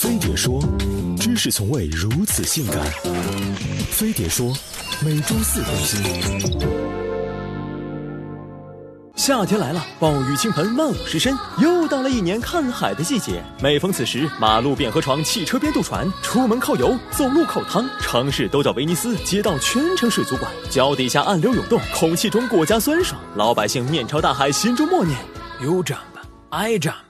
飞碟说，知识从未如此性感。飞碟说，每周四更新。夏天来了，暴雨倾盆，万物湿身，又到了一年看海的季节。每逢此时，马路变河床，汽车变渡船，出门靠油，走路靠汤，城市都叫威尼斯，街道全城水族馆，脚底下暗流涌动，空气中国家酸爽，老百姓面朝大海，心中默念：You jump, I jump。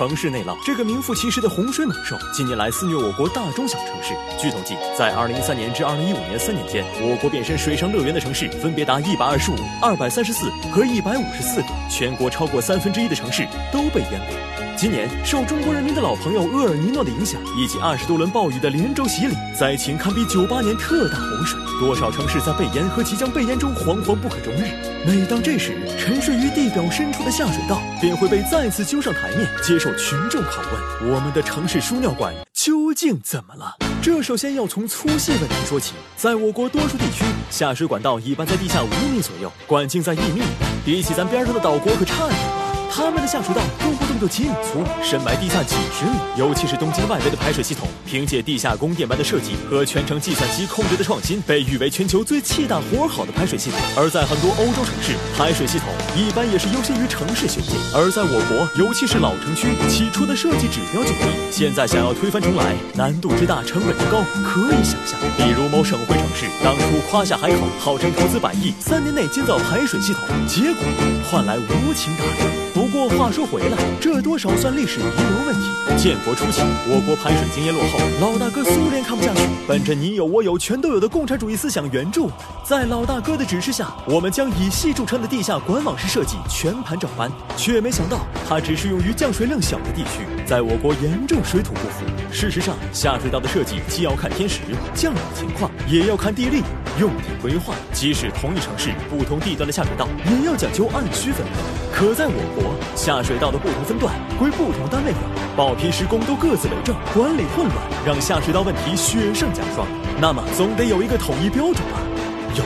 城市内涝这个名副其实的洪水猛兽，近年来肆虐我国大中小城市。据统计，在二零一三年至二零一五年三年间，我国变身水上乐园的城市分别达一百二十五、二百三十四和一百五十四个，全国超过三分之一的城市都被淹没。今年受中国人民的老朋友厄尔尼诺的影响，以及二十多轮暴雨的连轴洗礼，灾情堪比九八年特大洪水。多少城市在被淹和即将被淹中惶惶不可终日。每当这时，沉睡于地表深处的下水道便会被再次揪上台面，接受群众拷问：我们的城市输尿管究竟怎么了？这首先要从粗细问题说起。在我国多数地区，下水管道一般在地下五米左右，管径在一米，比起咱边上的岛国可差远了。他们的下水道动不动就几米粗，深埋地下几十米。尤其是东京外围的排水系统，凭借地下宫殿般的设计和全程计算机控制的创新，被誉为全球最气大活好的排水系统。而在很多欧洲城市，排水系统一般也是优先于城市修建。而在我国，尤其是老城区，起初的设计指标就低，现在想要推翻重来，难度之大，成本之高，可以想象。比如某省会城市，当初夸下海口，号称投资百亿，三年内建造排水系统，结果换来无情打击。不过话说回来，这多少算历史遗留问题。建国初期，我国排水经验落后，老大哥苏联看不下去，本着你有我有全都有的共产主义思想援助，在老大哥的指示下，我们将以系著称的地下管网式设计全盘照搬，却没想到它只适用于降水量小的地区，在我国严重水土不服。事实上，下水道的设计既要看天时、降雨情况，也要看地利、用地规划。即使同一城市，不同地段的下水道也要讲究按需分配。可在我国，下水道的不同分段归不同单位管，报批施工都各自为政，管理混乱，让下水道问题雪上加霜。那么，总得有一个统一标准吧？有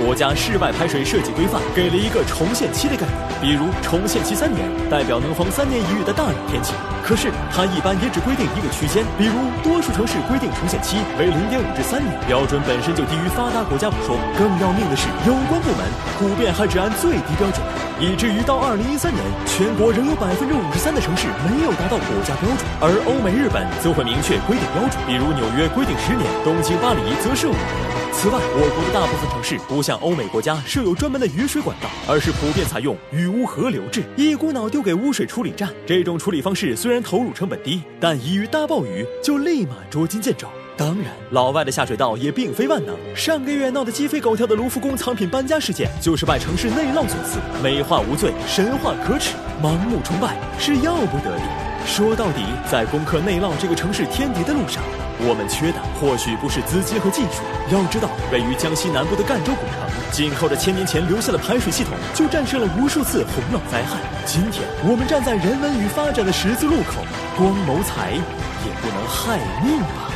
国家室外排水设计规范给了一个重现期的概念，比如重现期三年，代表能逢三年一遇的大雨天气。可是它一般也只规定一个区间，比如多数城市规定重现期为零点五至三年，标准本身就低于发达国家不说，更要命的是有关部门普遍还只按最低标准，以至于到二零一三年，全国仍有百分之五十三的城市没有达到国家标准，而欧美日本则会明确规定标准，比如纽约规定十年，东京、巴黎则是五年。此外，我国的大部分城市不像欧美国家设有专门的雨水管道，而是普遍采用雨污河流制，一股脑丢给污水处理站。这种处理方式虽然投入成本低，但一遇大暴雨就立马捉襟见肘。当然，老外的下水道也并非万能。上个月闹得鸡飞狗跳的卢浮宫藏品搬家事件，就是拜城市内涝所赐。美化无罪，神话可耻，盲目崇拜是要不得的。说到底，在攻克内涝这个城市天敌的路上。我们缺的或许不是资金和技术，要知道，位于江西南部的赣州古城，紧靠着千年前留下的排水系统，就战胜了无数次洪涝灾害。今天，我们站在人文与发展的十字路口，光谋财也不能害命吧。